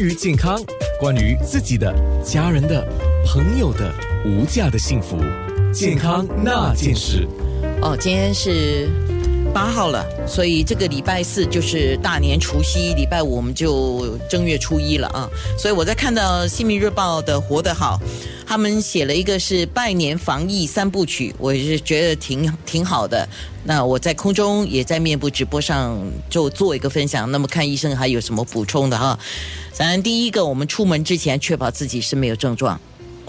关于健康，关于自己的、家人的、朋友的无价的幸福，健康那件事。哦，今天是八号了，所以这个礼拜四就是大年除夕，礼拜五我们就正月初一了啊。所以我在看到《新民日报》的《活得好》，他们写了一个是拜年防疫三部曲，我是觉得挺挺好的。那我在空中也在面部直播上就做一个分享。那么看医生还有什么补充的哈？咱第一个，我们出门之前确保自己是没有症状。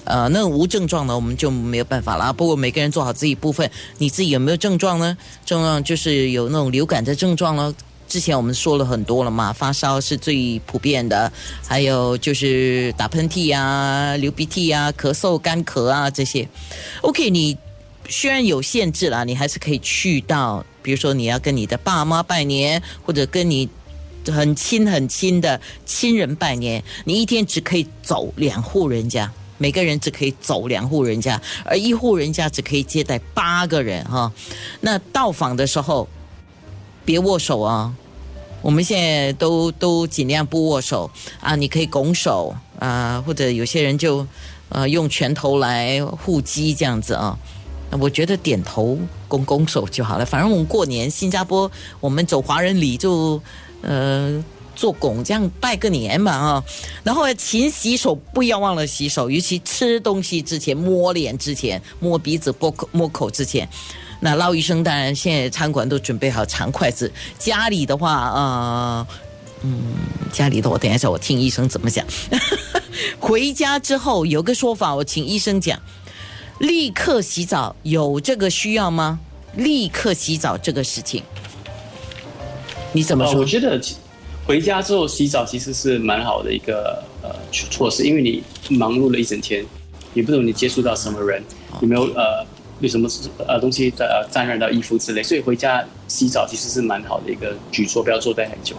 呃，那无症状的我们就没有办法了。不过每个人做好自己部分，你自己有没有症状呢？症状就是有那种流感的症状了。之前我们说了很多了嘛，发烧是最普遍的，还有就是打喷嚏啊、流鼻涕啊、咳嗽、干咳啊这些。OK，你虽然有限制啦，你还是可以去到，比如说你要跟你的爸妈拜年，或者跟你很亲很亲的亲人拜年，你一天只可以走两户人家。每个人只可以走两户人家，而一户人家只可以接待八个人哈。那到访的时候，别握手啊！我们现在都都尽量不握手啊。你可以拱手啊，或者有些人就呃用拳头来护击这样子啊。我觉得点头拱拱手就好了。反正我们过年新加坡，我们走华人礼就呃。做拱这样拜个年嘛啊，然后勤洗手，不要忘了洗手，尤其吃东西之前、摸脸之前、摸鼻子、摸口、摸口之前。那捞医生当然现在餐馆都准备好长筷子，家里的话呃，嗯，家里的我等一下我听医生怎么讲。回家之后有个说法，我请医生讲，立刻洗澡有这个需要吗？立刻洗澡这个事情，你怎么说？我觉得。回家之后洗澡其实是蛮好的一个呃措施，因为你忙碌了一整天，也不懂你接触到什么人，有没有呃有什么呃东西呃沾染到衣服之类，所以回家洗澡其实是蛮好的一个举措，不要坐待很久。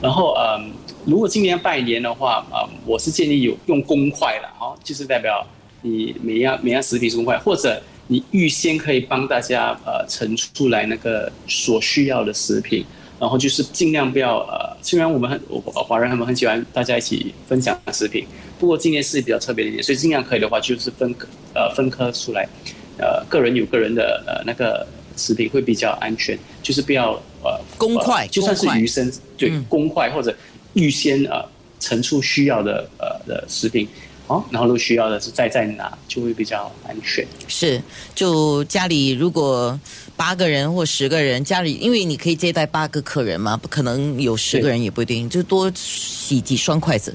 然后嗯，如果今年拜年的话啊，我是建议有用公筷了，好，就是代表你每样每样食品是公筷，或者你预先可以帮大家呃盛出来那个所需要的食品。然后就是尽量不要呃，虽然我们很我华人他们很喜欢大家一起分享食品，不过今年是比较特别的一点，所以尽量可以的话就是分呃分科出来，呃个人有个人的呃那个食品会比较安全，就是不要呃公筷，就算是鱼生对公筷或者预先呃盛出需要的呃的食品。哦，然后如果需要的是再在哪，就会比较安全。是，就家里如果八个人或十个人，家里因为你可以接待八个客人嘛，不可能有十个人也不一定，就多洗几双筷子。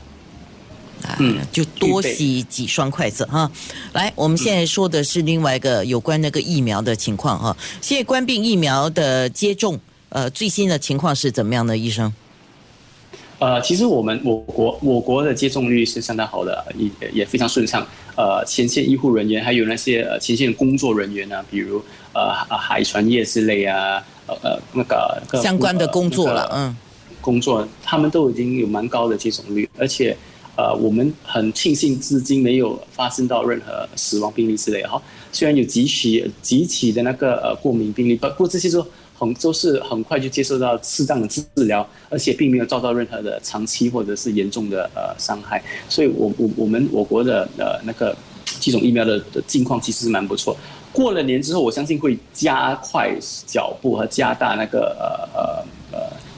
嗯，就多洗几双筷子哈。来，我们现在说的是另外一个有关那个疫苗的情况哈。现在冠病疫苗的接种，呃，最新的情况是怎么样的，医生？呃，其实我们我国我国的接种率是相当好的，也也非常顺畅。呃，前线医护人员还有那些呃前线的工作人员呢，比如呃海船业之类啊，呃呃那个相关的工作了，嗯，工作他们都已经有蛮高的接种率，而且呃我们很庆幸至今没有发生到任何死亡病例之类哈。虽然有几起几起的那个呃过敏病例，不过这些都。很都是很快就接受到适当的治疗，而且并没有遭到任何的长期或者是严重的呃伤害，所以我我我们我国的呃那个接种疫苗的的境况其实是蛮不错。过了年之后，我相信会加快脚步和加大那个呃呃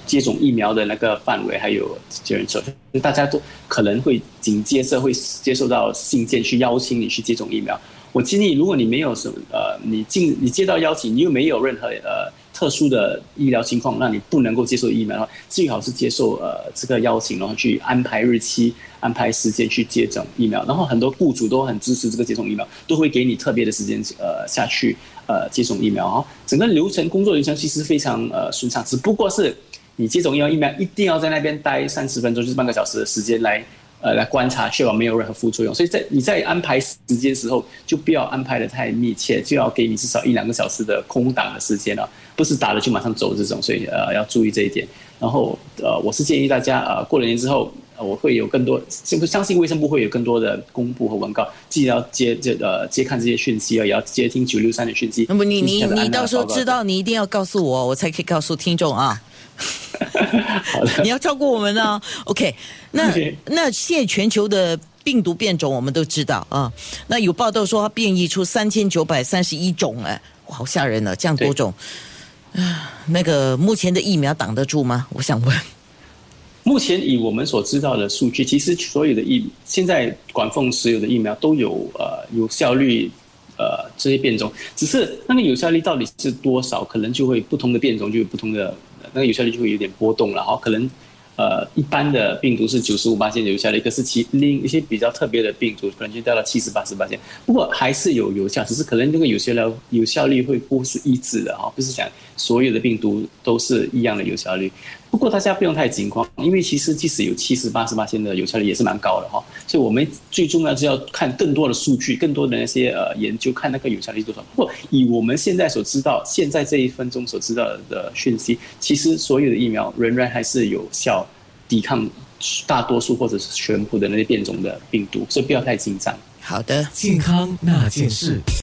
接种疫苗的那个范围，还有接人手，大家都可能会紧接着会接受到信件去邀请你去接种疫苗。我建议，如果你没有什么呃，你进你接到邀请，你又没有任何呃。特殊的医疗情况让你不能够接受疫苗的话，最好是接受呃这个邀请，然后去安排日期、安排时间去接种疫苗。然后很多雇主都很支持这个接种疫苗，都会给你特别的时间呃下去呃接种疫苗哈。整个流程工作流程其实非常呃顺畅，只不过是你接种疫苗疫苗一定要在那边待三十分钟，就是半个小时的时间来。呃，来观察，确保没有任何副作用。所以在你在安排时间时候，就不要安排的太密切，就要给你至少一两个小时的空档的时间了，不是打了就马上走这种。所以呃，要注意这一点。然后呃，我是建议大家呃，过了年之后，我会有更多，相信卫生部会有更多的公布和文告，既要接这呃接看这些讯息，也要接听九六三的讯息。那么你你你到时候知道，你一定要告诉我，我才可以告诉听众啊。好的，你要照顾我们呢。OK，那那现在全球的病毒变种我们都知道啊。那有报道说它变异出三千九百三十一种，哎，哇好吓人了，这样多种。啊，那个目前的疫苗挡得住吗？我想问。目前以我们所知道的数据，其实所有的疫现在管控所有的疫苗都有呃有效率，呃这些变种，只是那个有效率到底是多少，可能就会不同的变种就有不同的那个有效率就会有点波动了哈，可能。呃，一般的病毒是九十五八线有效的，一个是其另一些比较特别的病毒，可能就掉到七十八十八线。不过还是有有效，只是可能这个有效率有效率会不是一致的哈，不是讲所有的病毒都是一样的有效率。不过大家不用太惊慌，因为其实即使有七十八十八线的有效率也是蛮高的哈。所以我们最重要是要看更多的数据，更多的那些呃研究，看那个有效率多少。不过以我们现在所知道，现在这一分钟所知道的讯息，其实所有的疫苗仍然还是有效。抵抗大多数或者是全部的那些变种的病毒，所以不要太紧张。好的，健康那件事。